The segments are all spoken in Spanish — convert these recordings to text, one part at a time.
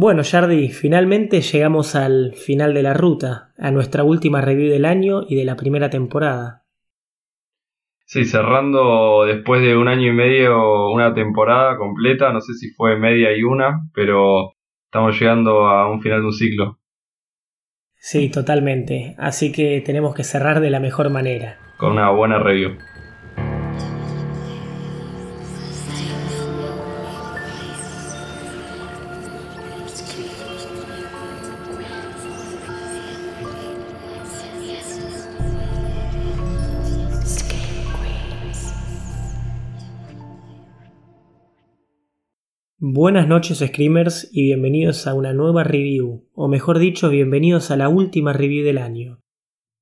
Bueno, Jardi, finalmente llegamos al final de la ruta, a nuestra última review del año y de la primera temporada. Sí, cerrando después de un año y medio una temporada completa, no sé si fue media y una, pero estamos llegando a un final de un ciclo. Sí, totalmente. Así que tenemos que cerrar de la mejor manera. Con una buena review. Buenas noches Screamers y bienvenidos a una nueva review, o mejor dicho, bienvenidos a la última review del año.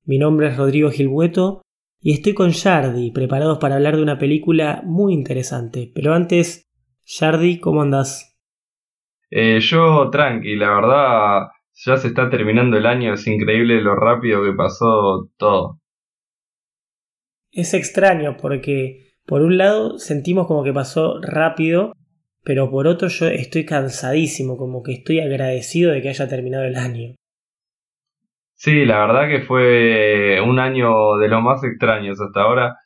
Mi nombre es Rodrigo Gilbueto y estoy con Yardi, preparados para hablar de una película muy interesante. Pero antes, Yardi, ¿cómo andás? Eh, yo tranqui, la verdad ya se está terminando el año, es increíble lo rápido que pasó todo. Es extraño porque, por un lado, sentimos como que pasó rápido pero por otro yo estoy cansadísimo, como que estoy agradecido de que haya terminado el año. Sí, la verdad que fue un año de los más extraños hasta ahora.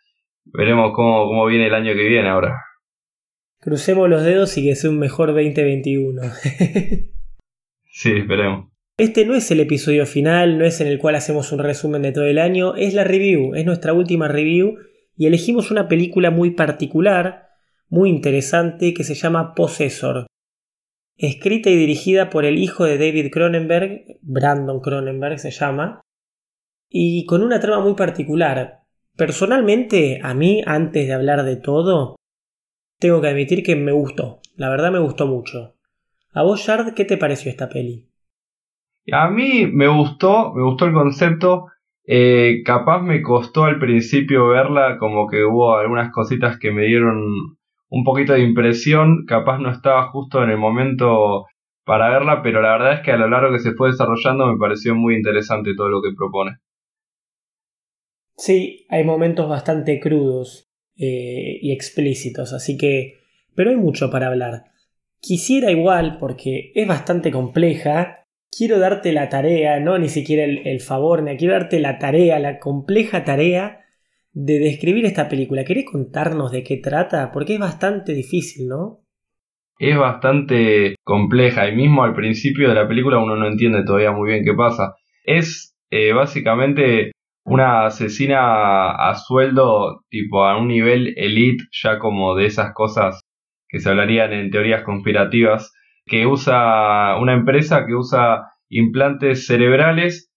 Veremos cómo, cómo viene el año que viene ahora. Crucemos los dedos y que sea un mejor 2021. sí, esperemos. Este no es el episodio final, no es en el cual hacemos un resumen de todo el año, es la review, es nuestra última review y elegimos una película muy particular muy interesante que se llama Possessor. Escrita y dirigida por el hijo de David Cronenberg, Brandon Cronenberg se llama, y con una trama muy particular. Personalmente, a mí, antes de hablar de todo, tengo que admitir que me gustó. La verdad me gustó mucho. ¿A vos, Shard, qué te pareció esta peli? A mí me gustó, me gustó el concepto. Eh, capaz me costó al principio verla, como que hubo algunas cositas que me dieron un poquito de impresión, capaz no estaba justo en el momento para verla, pero la verdad es que a lo largo que se fue desarrollando me pareció muy interesante todo lo que propone. Sí, hay momentos bastante crudos eh, y explícitos, así que... Pero hay mucho para hablar. Quisiera igual, porque es bastante compleja, quiero darte la tarea, no ni siquiera el, el favor, ni quiero darte la tarea, la compleja tarea de describir esta película. ¿Querés contarnos de qué trata? Porque es bastante difícil, ¿no? Es bastante compleja y mismo al principio de la película uno no entiende todavía muy bien qué pasa. Es eh, básicamente una asesina a sueldo, tipo a un nivel elite, ya como de esas cosas que se hablarían en teorías conspirativas, que usa una empresa que usa implantes cerebrales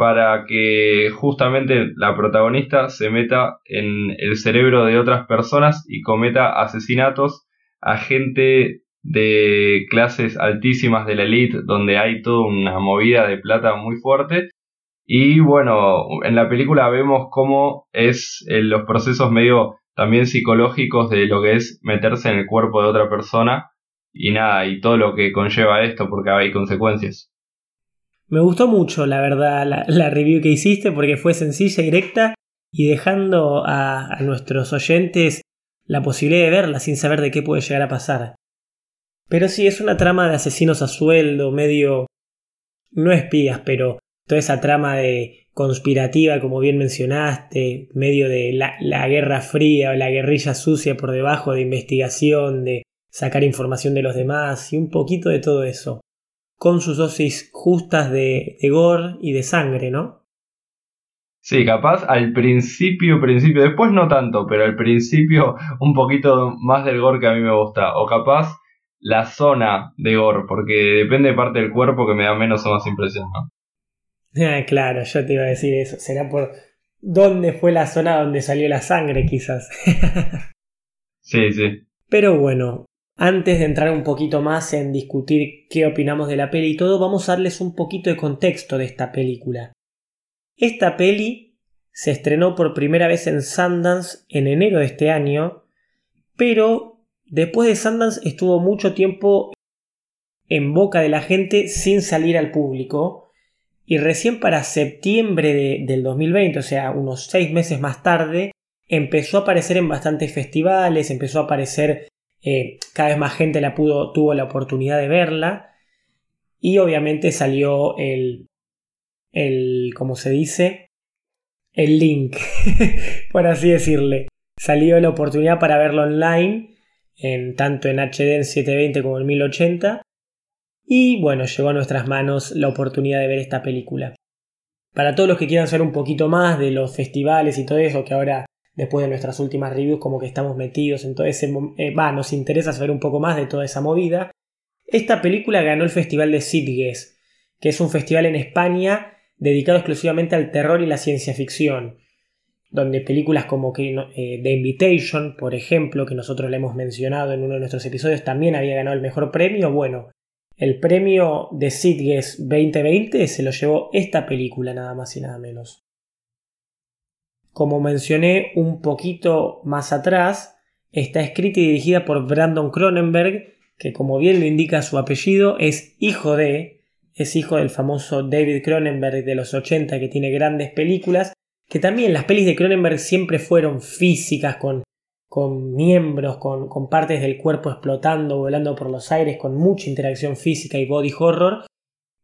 para que justamente la protagonista se meta en el cerebro de otras personas y cometa asesinatos a gente de clases altísimas de la elite, donde hay toda una movida de plata muy fuerte. Y bueno, en la película vemos cómo es eh, los procesos medio también psicológicos de lo que es meterse en el cuerpo de otra persona y nada, y todo lo que conlleva esto, porque hay consecuencias. Me gustó mucho, la verdad, la, review que hiciste porque fue sencilla y directa y dejando a, nuestros oyentes la posibilidad de verla sin saber de qué puede llegar a pasar. Pero sí, es una trama de asesinos a sueldo, medio... no espías, pero toda esa trama de conspirativa, como bien mencionaste, medio de la, la guerra fría o la guerrilla sucia por debajo de investigación, de sacar información de los demás y un poquito de todo eso con sus dosis justas de, gore y de sangre, ¿no? Sí, capaz al principio, principio, después no tanto, pero al principio un poquito más del gore que a mí me gusta. O capaz la zona de gore, porque depende de parte del cuerpo que me da menos o más impresión, ¿no? Ah, claro, yo te iba a decir eso. Será por dónde fue la zona donde salió la sangre, quizás. sí, sí. Pero bueno, antes de entrar un poquito más en discutir qué opinamos de la peli y todo, vamos a darles un poquito de contexto de esta película. Esta peli se estrenó por primera vez en Sundance en enero de este año, pero después de Sundance estuvo mucho tiempo en boca de la gente sin salir al público y recién para septiembre del 2020, o sea, unos seis meses más tarde, empezó a aparecer en bastantes festivales, empezó a aparecer eh, cada vez más gente la pudo, tuvo la oportunidad de verla. Y obviamente salió el, el, ¿cómo se dice? El link, por así decirle. Salió la oportunidad para verlo online, en, tanto en HD en 720 como en 1080. Y bueno, llegó a nuestras manos la oportunidad de ver esta película. Para todos los que quieran saber un poquito más de los festivales y todo eso, que ahora después de nuestras últimas reviews como que estamos metidos en todo ese... Eh, nos interesa saber un poco más de toda esa movida. Esta película ganó el Festival de Sitges, que es un festival en España dedicado exclusivamente al terror y la ciencia ficción, donde películas como que, eh, The Invitation, por ejemplo, que nosotros le hemos mencionado en uno de nuestros episodios, también había ganado el mejor premio. Bueno, el premio de Sitges 2020 se lo llevó esta película nada más y nada menos. Como mencioné un poquito más atrás, está escrita y dirigida por Brandon Cronenberg, que como bien lo indica su apellido, es hijo de, es hijo del famoso David Cronenberg de los 80 que tiene grandes películas, que también las pelis de Cronenberg siempre fueron físicas, con con miembros, con, con, partes del cuerpo explotando, volando por los aires, con mucha interacción física y body horror.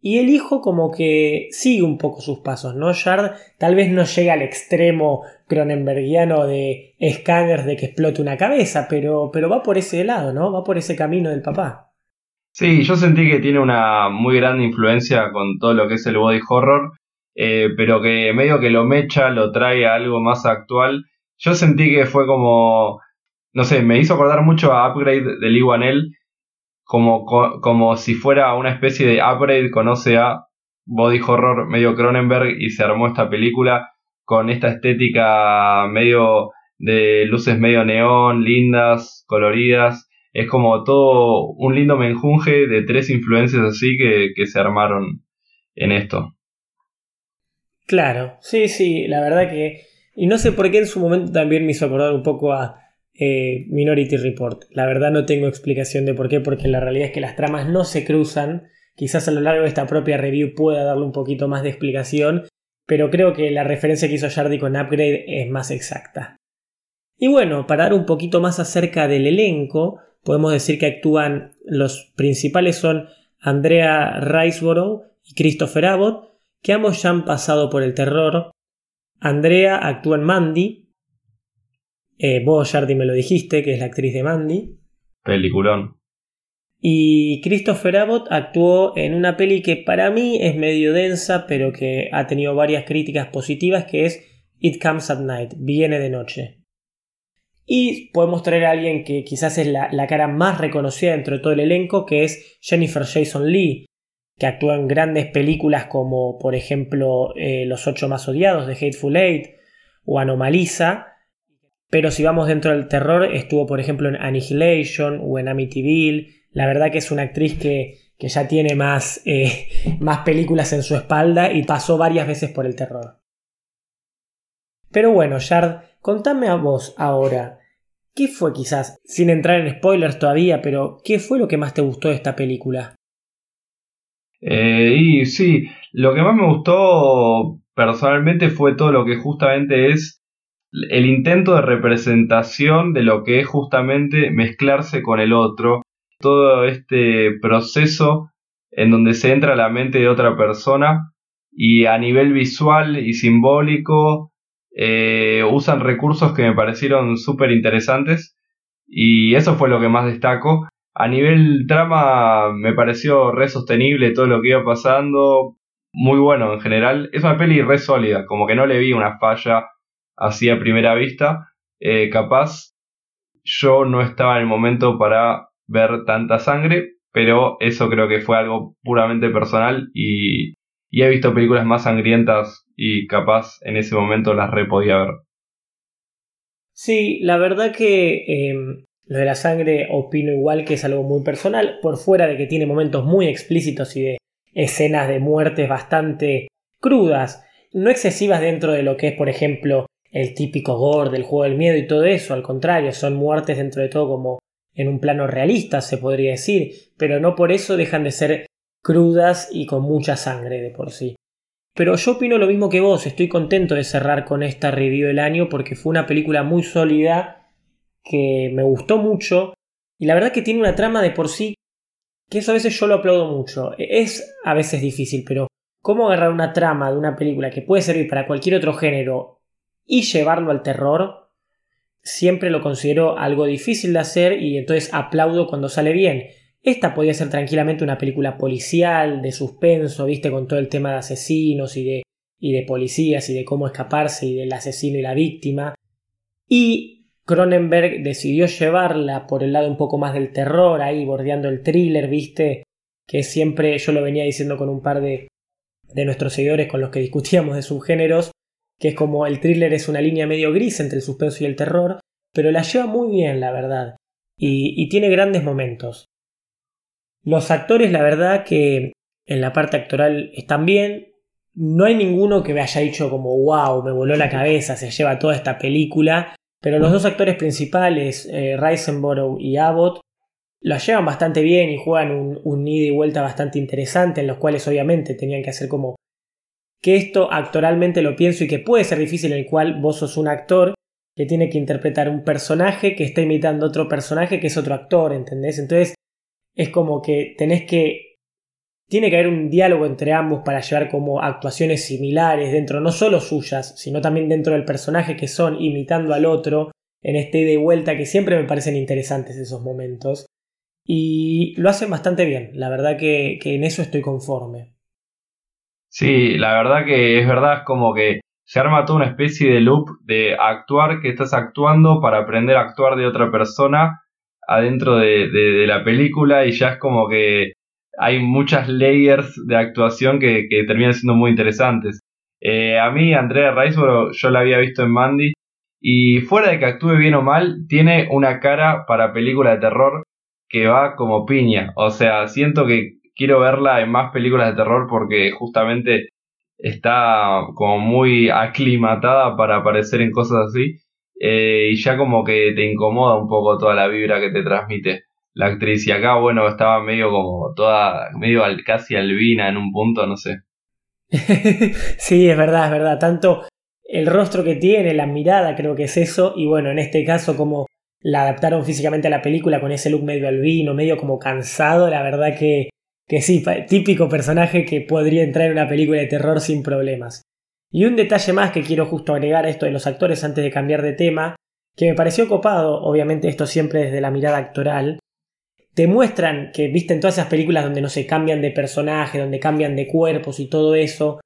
Y el hijo como que sigue un poco sus pasos, ¿no? Shard tal vez no llega al extremo cronenbergiano de escáneres de que explote una cabeza, pero, pero va por ese lado, ¿no? Va por ese camino del papá. Sí, yo sentí que tiene una muy gran influencia con todo lo que es el body horror, eh, pero que medio que lo mecha, lo trae a algo más actual yo sentí que fue como, no sé, me hizo acordar mucho a Upgrade de Lee Wanell, como, como si fuera una especie de Upgrade conoce a Body Horror medio Cronenberg y se armó esta película con esta estética medio de luces medio neón, lindas, coloridas. Es como todo un lindo menjunje de tres influencias así que, que se armaron en esto. Claro, sí, sí, la verdad que y no sé por qué en su momento también me hizo acordar un poco a eh, Minority Report. La verdad no tengo explicación de por qué, porque la realidad es que las tramas no se cruzan. Quizás a lo largo de esta propia review pueda darle un poquito más de explicación, pero creo que la referencia que hizo Jardy con Upgrade es más exacta. Y bueno, para dar un poquito más acerca del elenco, podemos decir que actúan los principales son Andrea Riceborough y Christopher Abbott, que ambos ya han pasado por el terror, Andrea actúa en Mandy. Eh, vos, Jardy, me lo dijiste, que es la actriz de Mandy. Peliculón. Y Christopher Abbott actuó en una peli que para mí es medio densa, pero que ha tenido varias críticas positivas, que es It Comes at Night, Viene de Noche. Y podemos traer a alguien que quizás es la, la cara más reconocida dentro de todo el elenco, que es Jennifer Jason Lee, que actúa en grandes películas como por ejemplo eh, Los ocho más odiados de Hateful Eight o Anomaliza, pero si vamos dentro del terror estuvo por ejemplo en Annihilation o en Amityville, la verdad que es una actriz que, que ya tiene más, eh, más películas en su espalda y pasó varias veces por el terror. Pero bueno, Yard, contame a vos ahora, ¿qué fue quizás, sin entrar en spoilers todavía, pero qué fue lo que más te gustó de esta película? Eh, y sí, lo que más me gustó personalmente fue todo lo que justamente es el intento de representación de lo que es justamente mezclarse con el otro, todo este proceso en donde se entra la mente de otra persona y a nivel visual y simbólico eh, usan recursos que me parecieron súper interesantes y eso fue lo que más destaco a nivel trama me pareció re sostenible todo lo que iba pasando, muy bueno en general. Es una peli re sólida, como que no le vi una falla así a primera vista. Eh, capaz yo no estaba en el momento para ver tanta sangre, pero eso creo que fue algo puramente personal y, he visto películas más sangrientas y capaz en ese momento las re podía ver. Sí, la verdad que em, lo de la sangre opino igual que es algo muy personal, por fuera de que tiene momentos muy explícitos y de escenas de muertes bastante crudas, no excesivas dentro de lo que es, por ejemplo, el típico gore del juego del miedo y todo eso, al contrario, son muertes dentro de todo como en un plano realista, se podría decir, pero no por eso dejan de ser crudas y con mucha sangre de por sí. Pero yo opino lo mismo que vos, estoy contento de cerrar con esta review del año porque fue una película muy sólida que me gustó mucho y la verdad que tiene una trama de por sí que eso a veces yo lo aplaudo mucho. Es a veces difícil, pero cómo agarrar una trama de una película que puede servir para cualquier otro género y llevarlo al terror, siempre lo considero algo difícil de hacer y entonces aplaudo cuando sale bien. Esta podría ser tranquilamente una película policial, de suspenso, viste, con todo el tema de asesinos y de, y de policías y de cómo escaparse y del asesino y la víctima. Y Cronenberg decidió llevarla por el lado un poco más del terror, ahí bordeando el thriller, viste, que siempre yo lo venía diciendo con un par de, de nuestros seguidores con los que discutíamos de subgéneros, que es como el thriller es una línea medio gris entre el suspenso y el terror, pero la lleva muy bien, la verdad, y, tiene grandes momentos. Los actores, la verdad que en la parte actoral están bien. No hay ninguno que me haya dicho como wow, me voló la cabeza, se lleva toda esta película. Pero los dos actores principales, eh, Risenborough y Abbott, la llevan bastante bien y juegan un, un ida y vuelta bastante interesante, en los cuales obviamente tenían que hacer como que esto actoralmente lo pienso y que puede ser difícil, en el cual vos sos un actor que tiene que interpretar un personaje que está imitando otro personaje que es otro actor, ¿entendés? Entonces es como que tenés que... Tiene que haber un diálogo entre ambos para llevar como actuaciones similares dentro, no solo suyas, sino también dentro del personaje que son, imitando al otro, en este y vuelta, que siempre me parecen interesantes esos momentos. Y lo hacen bastante bien, la verdad que en eso estoy conforme. Sí, la verdad que es verdad, es como que se arma toda una especie de loop de actuar que estás actuando para aprender a actuar de otra persona adentro de, la película y ya es como que hay muchas layers de actuación que, terminan siendo muy interesantes. Eh, a mí, Andrea Riseborough, yo la había visto en Mandy y fuera de que actúe bien o mal, tiene una cara para película de terror que va como piña. O sea, siento que quiero verla en más películas de terror porque justamente está como muy aclimatada para aparecer en cosas así. Eh, y ya como que te incomoda un poco toda la vibra que te transmite la actriz. Y acá, bueno, estaba medio como toda, medio casi albina en un punto, no sé. sí, es verdad, es verdad. Tanto el rostro que tiene, la mirada, creo que es eso. Y bueno, en este caso, como la adaptaron físicamente a la película con ese look medio albino, medio como cansado, la verdad que, que sí, típico personaje que podría entrar en una película de terror sin problemas. Y un detalle más que quiero justo agregar a esto de los actores antes de cambiar de tema, que me pareció copado, obviamente esto siempre desde la mirada actoral, te muestran que, viste, en todas esas películas donde no se cambian de personaje, donde cambian de cuerpos y todo eso,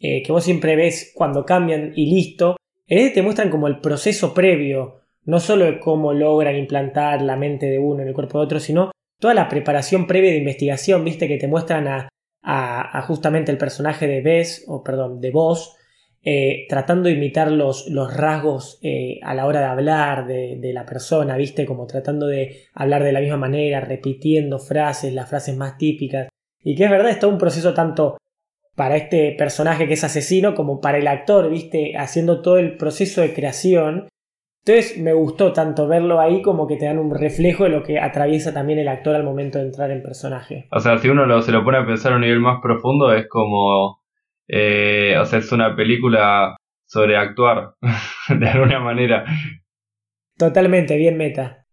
eh, que vos siempre ves cuando cambian y listo, en este te muestran como el proceso previo, no solo de cómo logran implantar la mente de uno en el cuerpo de otro, sino toda la preparación previa de investigación, viste, que te muestran a, a, justamente el personaje de Bess, o perdón, de vos, eh, tratando de imitar los, los rasgos eh, a la hora de hablar de, de, la persona, ¿viste? Como tratando de hablar de la misma manera, repitiendo frases, las frases más típicas. Y que es verdad, es todo un proceso tanto para este personaje que es asesino como para el actor, ¿viste? Haciendo todo el proceso de creación. Entonces me gustó tanto verlo ahí como que te dan un reflejo de lo que atraviesa también el actor al momento de entrar en personaje. O sea, si uno se lo pone a pensar a un nivel más profundo, es como eh, o sea, es una película sobre actuar, de alguna manera. Totalmente, bien meta.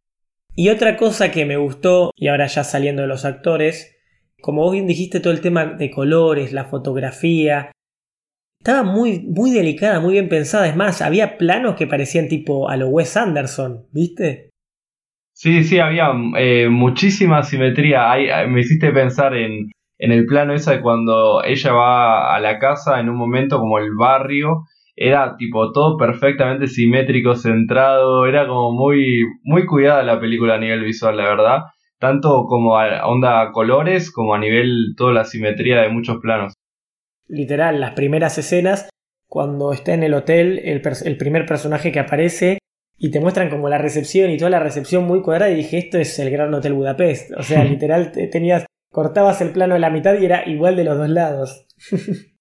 Y otra cosa que me gustó, y ahora ya saliendo de los actores, como vos bien dijiste, todo el tema de colores, la fotografía, estaba muy, muy delicada, muy bien pensada. Es más, había planos que parecían tipo a lo Wes Anderson, ¿viste? Sí, sí, había eh, muchísima simetría. me hiciste pensar en, en el plano esa de cuando ella va a la casa en un momento como el barrio, era tipo todo perfectamente simétrico, centrado, era como muy, muy cuidada la película a nivel visual, la verdad, tanto como a onda colores como a nivel toda la simetría de muchos planos. Literal, las primeras escenas, cuando está en el hotel, el, el primer personaje que aparece y te muestran como la recepción y toda la recepción muy cuadrada y dije, esto es el Gran Hotel Budapest. O sea, literal, tenías cortabas el plano de la mitad y era igual de los dos lados.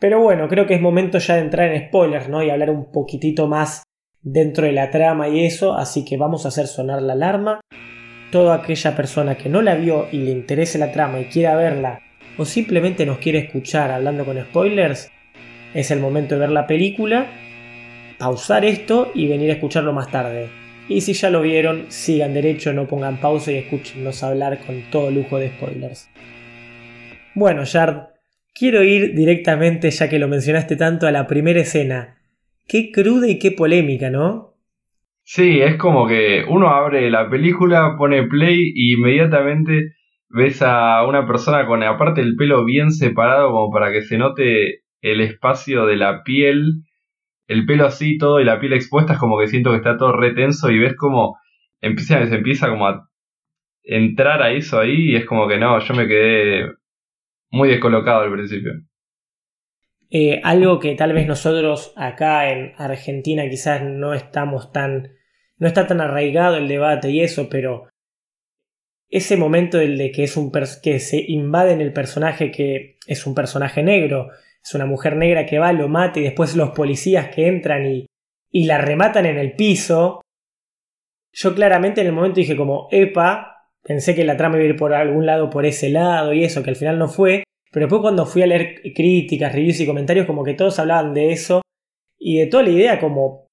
Pero bueno, creo que es momento ya de entrar en spoilers, ¿no? Y hablar un poquitito más dentro de la trama y eso, así que vamos a hacer sonar la alarma. Toda aquella persona que no la vio y le interese la trama y quiera verla, o simplemente nos quiere escuchar hablando con spoilers, es el momento de ver la película, pausar esto y venir a escucharlo más tarde. Y si ya lo vieron, sigan derecho, no pongan pausa y escúchenos hablar con todo lujo de spoilers. Bueno, Yard, quiero ir directamente, ya que lo mencionaste tanto, a la primera escena. Qué cruda y qué polémica, ¿no? Sí, es como que uno abre la película, pone play y inmediatamente ves a una persona con aparte el pelo bien separado como para que se note el espacio de la piel, el pelo así todo y la piel expuesta, es como que siento que está todo retenso y ves como empieza, se empieza como a entrar a eso ahí y es como que no, yo me quedé muy descolocado al principio. Eh, algo que tal vez nosotros acá en Argentina quizás no estamos tan. no está tan arraigado el debate y eso, pero ese momento del de que es un que se invade en el personaje que es un personaje negro, es una mujer negra que va, lo mata y después los policías que entran y, y la rematan en el piso. Yo claramente en el momento dije como, epa, Pensé que la trama iba a ir por algún lado por ese lado y eso, que al final no fue. Pero después cuando fui a leer críticas, reviews y comentarios, como que todos hablaban de eso y de toda la idea como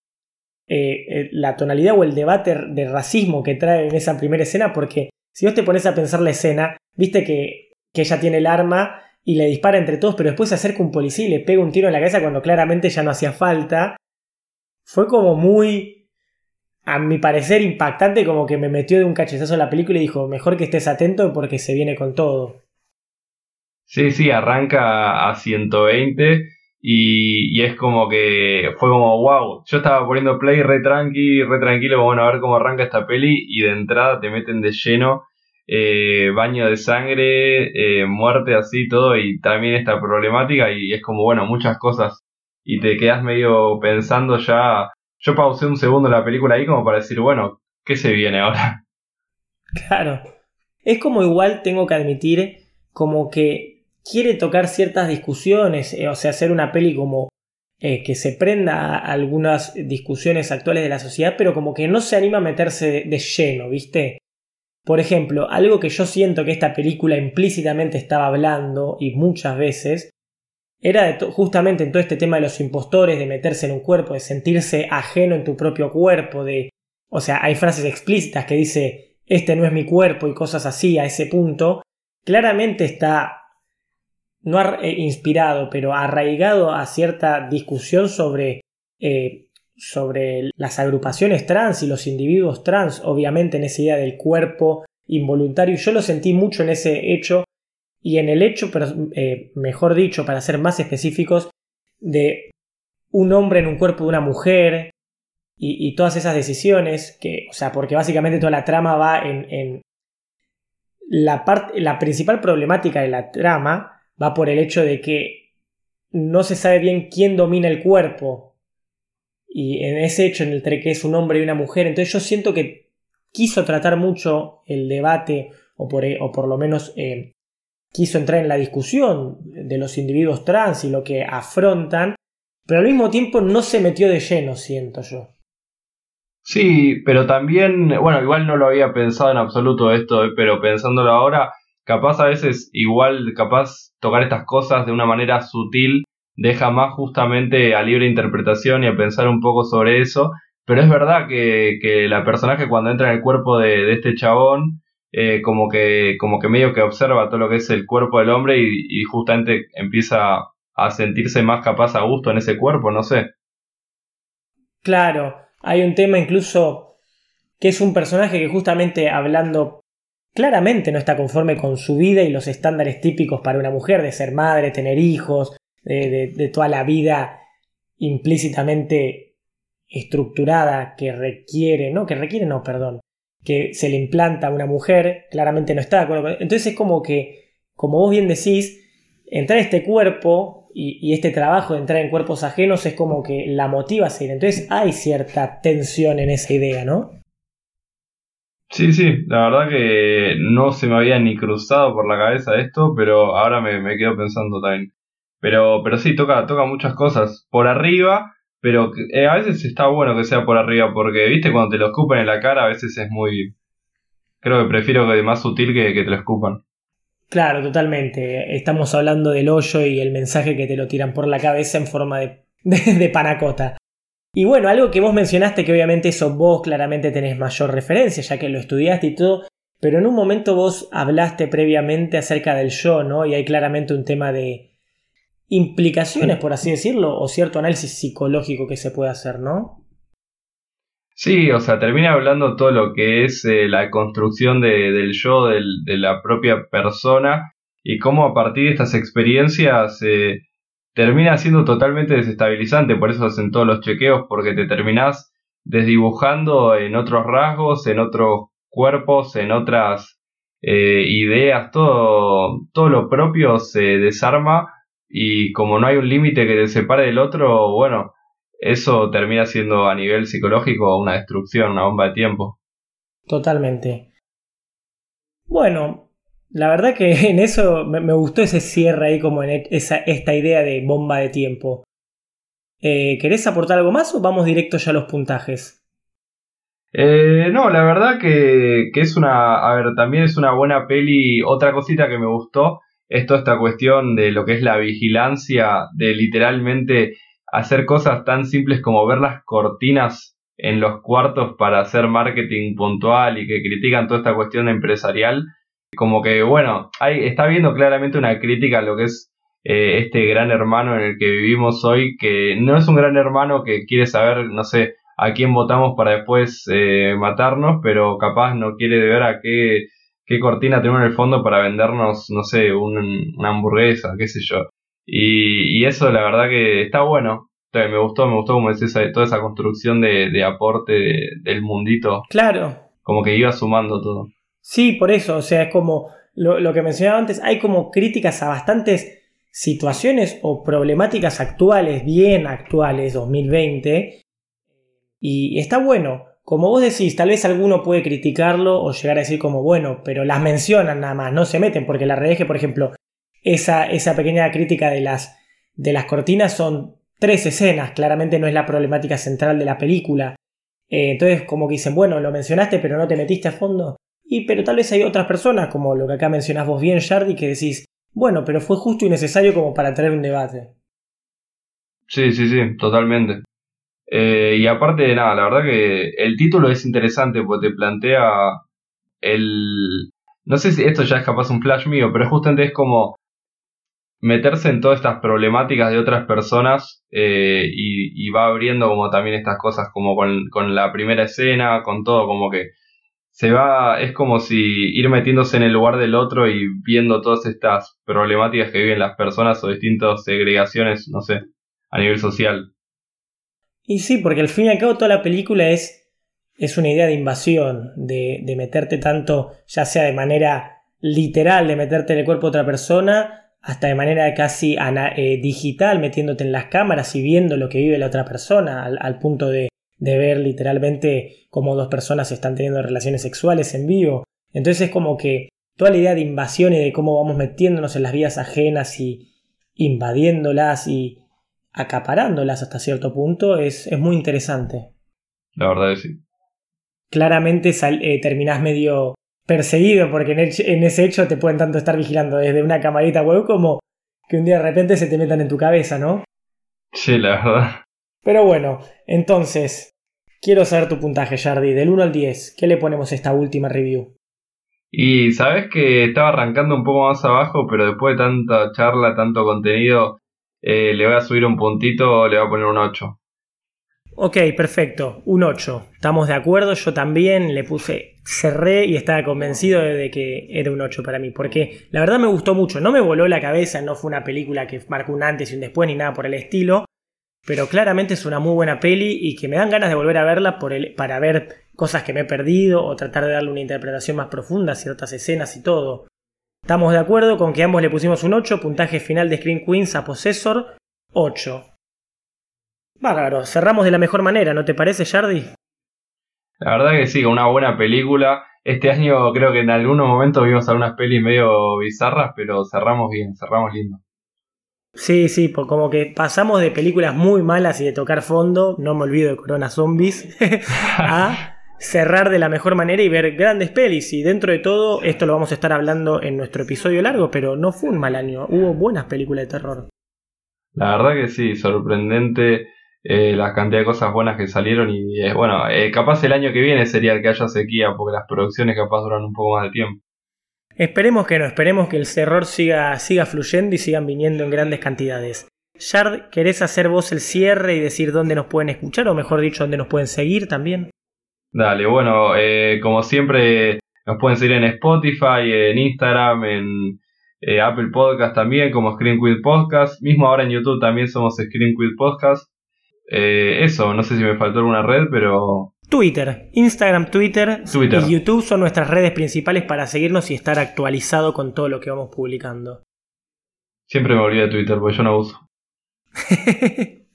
eh, eh, la tonalidad o el debate de racismo que trae en esa primera escena, porque si vos te pones a pensar la escena, viste que, que ella tiene el arma y le dispara entre todos, pero después se acerca un policía y le pega un tiro en la cabeza cuando claramente ya no hacía falta. Fue como muy a mi parecer impactante, como que me metió de un cachezazo la película y dijo, mejor que estés atento porque se viene con todo. Sí, sí, arranca a 120 y, y es como que fue como, wow, yo estaba poniendo play re tranqui, re tranquilo, bueno, a ver cómo arranca esta peli y de entrada te meten de lleno, eh, baño de sangre, eh, muerte así, todo y también esta problemática y es como, bueno, muchas cosas y te quedas medio pensando ya yo pausé un segundo la película ahí como para decir, bueno, ¿qué se viene ahora? Claro. Es como igual tengo que admitir, como que quiere tocar ciertas discusiones, eh, o sea, hacer una peli como eh, que se prenda a algunas discusiones actuales de la sociedad, pero como que no se anima a meterse de lleno, ¿viste? Por ejemplo, algo que yo siento que esta película implícitamente estaba hablando, y muchas veces, era justamente en todo este tema de los impostores, de meterse en un cuerpo, de sentirse ajeno en tu propio cuerpo, de... O sea, hay frases explícitas que dice, este no es mi cuerpo y cosas así a ese punto. Claramente está, no eh, inspirado, pero arraigado a cierta discusión sobre, eh, sobre las agrupaciones trans y los individuos trans, obviamente en esa idea del cuerpo involuntario. Yo lo sentí mucho en ese hecho y en el hecho, pero, eh, mejor dicho, para ser más específicos, de un hombre en un cuerpo de una mujer y, todas esas decisiones, que, o sea, porque básicamente toda la trama va en, la, parte, la principal problemática de la trama va por el hecho de que no se sabe bien quién domina el cuerpo. Y en ese hecho, en el que es un hombre y una mujer, entonces yo siento que quiso tratar mucho el debate, o por, o por lo menos eh, quiso entrar en la discusión de los individuos trans y lo que afrontan, pero al mismo tiempo no se metió de lleno, siento yo. Sí, pero también, bueno, igual no lo había pensado en absoluto esto, eh, pero pensándolo ahora, capaz a veces igual, capaz tocar estas cosas de una manera sutil deja más justamente a libre interpretación y a pensar un poco sobre eso, pero es verdad que, que la personaje cuando entra en el cuerpo de, de este chabón, eh, como, que, como que medio que observa todo lo que es el cuerpo del hombre y, justamente empieza a sentirse más capaz a gusto en ese cuerpo, no sé. Claro, hay un tema incluso que es un personaje que justamente hablando claramente no está conforme con su vida y los estándares típicos para una mujer de ser madre, tener hijos, de, toda la vida implícitamente estructurada que requiere, no, que requiere, no, perdón, que se le implanta a una mujer, claramente no está de acuerdo Entonces es como que, como vos bien decís, entrar a este cuerpo y, este trabajo de entrar en cuerpos ajenos es como que la motiva a seguir. Entonces hay cierta tensión en esa idea, ¿no? Sí, sí, la verdad que no se me había ni cruzado por la cabeza esto, pero ahora me, me quedo pensando también. Pero, pero sí, toca, toca muchas cosas. Por arriba, pero eh, a veces está bueno que sea por arriba, porque, viste, cuando te lo escupen en la cara, a veces es muy. Creo que prefiero que más sutil que, que te lo escupan. Claro, totalmente. Estamos hablando del hoyo y el mensaje que te lo tiran por la cabeza en forma de, de, panacota. Y bueno, algo que vos mencionaste que obviamente eso vos claramente tenés mayor referencia, ya que lo estudiaste y todo, pero en un momento vos hablaste previamente acerca del yo, ¿no? Y hay claramente un tema de implicaciones, por así decirlo, o cierto análisis psicológico que se puede hacer, ¿no? Sí, o sea, termina hablando todo lo que es eh, la construcción del yo, de la propia persona, y cómo a partir de estas experiencias eh, termina siendo totalmente desestabilizante, por eso hacen todos los chequeos, porque te terminás desdibujando en otros rasgos, en otros cuerpos, en otras eh, ideas, todo, todo lo propio se desarma y como no hay un límite que te separe del otro, bueno, eso termina siendo a nivel psicológico una destrucción, una bomba de tiempo. Totalmente. Bueno, la verdad que en eso me, gustó ese cierre ahí como en esa, esta idea de bomba de tiempo. Eh, ¿Querés aportar algo más o vamos directo ya a los puntajes? Eh, no, la verdad que, que, es una, a ver, también es una buena peli. Otra cosita que me gustó es toda esta cuestión de lo que es la vigilancia, de literalmente hacer cosas tan simples como ver las cortinas en los cuartos para hacer marketing puntual y que critican toda esta cuestión empresarial como que, bueno, hay, está viendo claramente una crítica a lo que es eh, este gran hermano en el que vivimos hoy, que no es un gran hermano que quiere saber, no sé, a quién votamos para después eh, matarnos, pero capaz no quiere ver a qué, qué cortina tenemos en el fondo para vendernos, no sé, una hamburguesa, qué sé yo. Y, y, eso la verdad que está bueno. Me gustó, me gustó como decís, toda esa construcción de, de aporte del mundito. Claro. Como que iba sumando todo. Sí, por eso, o sea, es como lo, que mencionaba antes, hay como críticas a bastantes situaciones o problemáticas actuales, bien actuales, 2020, y está bueno. Como vos decís, tal vez alguno puede criticarlo o llegar a decir como, bueno, pero las mencionan nada más, no se meten, porque la realidad es que, por ejemplo, esa, esa pequeña crítica de las, de las cortinas son tres escenas, claramente no es la problemática central de la película. Eh, entonces, como que dicen, bueno, lo mencionaste, pero no te metiste a fondo. Y pero tal vez hay otras personas, como lo que acá mencionás vos bien, Shardy, que decís, bueno, pero fue justo y necesario como para tener un debate. Sí, sí, sí, totalmente. Eh, y aparte de nada, la verdad que el título es interesante porque te plantea el... No sé si esto ya es capaz un flash mío, pero justamente es como meterse en todas estas problemáticas de otras personas eh, y, y, va abriendo como también estas cosas como con, con la primera escena, con todo como que se va, es como si ir metiéndose en el lugar del otro y viendo todas estas problemáticas que viven las personas o distintas segregaciones, no sé, a nivel social. Y sí, porque al fin y al cabo toda la película es, es una idea de invasión, de, de meterte tanto, ya sea de manera literal, de meterte en el cuerpo de otra persona, hasta de manera casi eh, digital, metiéndote en las cámaras y viendo lo que vive la otra persona, al punto de de ver literalmente cómo dos personas están teniendo relaciones sexuales en vivo. Entonces es como que toda la idea de invasión y de cómo vamos metiéndonos en las vidas ajenas y invadiéndolas y acaparándolas hasta cierto punto es, es muy interesante. La verdad es sí. Claramente eh, terminás medio perseguido porque en, en, ese hecho te pueden tanto estar vigilando desde una camarita web como que un día de repente se te metan en tu cabeza, ¿no? Sí, la verdad. Pero bueno, entonces, quiero saber tu puntaje, Jardi. Del 1 al 10, ¿qué le ponemos a esta última review? Y sabes que estaba arrancando un poco más abajo, pero después de tanta charla, tanto contenido, eh, le voy a subir un puntito, le voy a poner un 8. Ok, perfecto, un 8. Estamos de acuerdo, yo también le puse, cerré y estaba convencido de que era un 8 para mí, porque la verdad me gustó mucho, no me voló la cabeza, no fue una película que marcó un antes y un después ni nada por el estilo, pero claramente es una muy buena peli y que me dan ganas de volver a verla para ver cosas que me he perdido o tratar de darle una interpretación más profunda a ciertas escenas y todo. Estamos de acuerdo con que ambos le pusimos un 8, puntaje final de Screen Queens a Possessor 8. Bárbaro, cerramos de la mejor manera, ¿no te parece, Jardy? La verdad que sí, una buena película. Este año creo que en algunos momentos vimos algunas pelis medio bizarras, pero cerramos bien, cerramos lindo. Sí, sí, como que pasamos de películas muy malas y de tocar fondo, no me olvido de Corona Zombies, a cerrar de la mejor manera y ver grandes pelis. Y dentro de todo, esto lo vamos a estar hablando en nuestro episodio largo, pero no fue un mal año, hubo buenas películas de terror. La verdad que sí, sorprendente. eh, la cantidad de cosas buenas que salieron y eh, bueno, eh, capaz el año que viene sería el que haya sequía porque las producciones capaz duran un poco más de tiempo. Esperemos que no, esperemos que el terror siga, siga fluyendo y sigan viniendo en grandes cantidades. Shard, ¿querés hacer vos el cierre y decir dónde nos pueden escuchar o mejor dicho dónde nos pueden seguir también? Dale, bueno, como siempre nos pueden seguir en Spotify, en Instagram, en Apple Podcast también como Screen Quit Podcast. Mismo ahora en YouTube también somos Screen Quit Podcast. Eh, eso, no sé si me faltó alguna red, pero... Twitter, Instagram, Twitter, y YouTube son nuestras redes principales para seguirnos y estar actualizado con todo lo que vamos publicando. Siempre me olvido de Twitter porque yo no uso.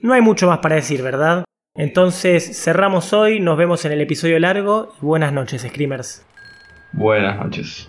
no hay mucho más para decir, ¿verdad? Entonces cerramos hoy, nos vemos en el episodio largo y buenas noches, Screamers. Buenas noches.